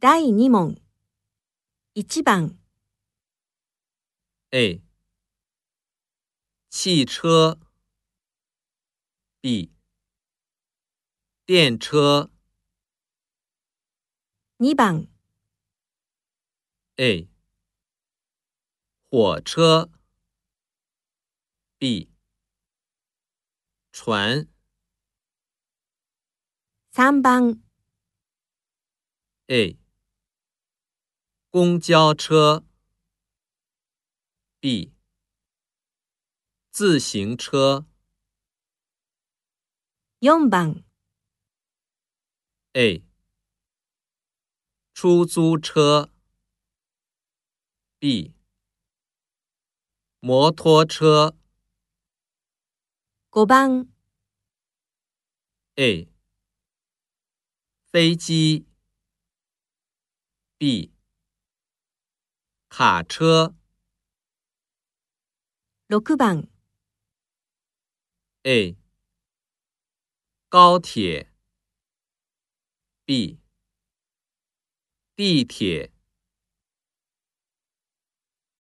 第二問一、番，A，汽车，B，电车。二、番，A，火车，B，船。三、番，A。公交车，B。自行车，四番，A。出租车，B。摩托车，五番，A。飞机，B。卡车。六番。A。高铁。B。地铁。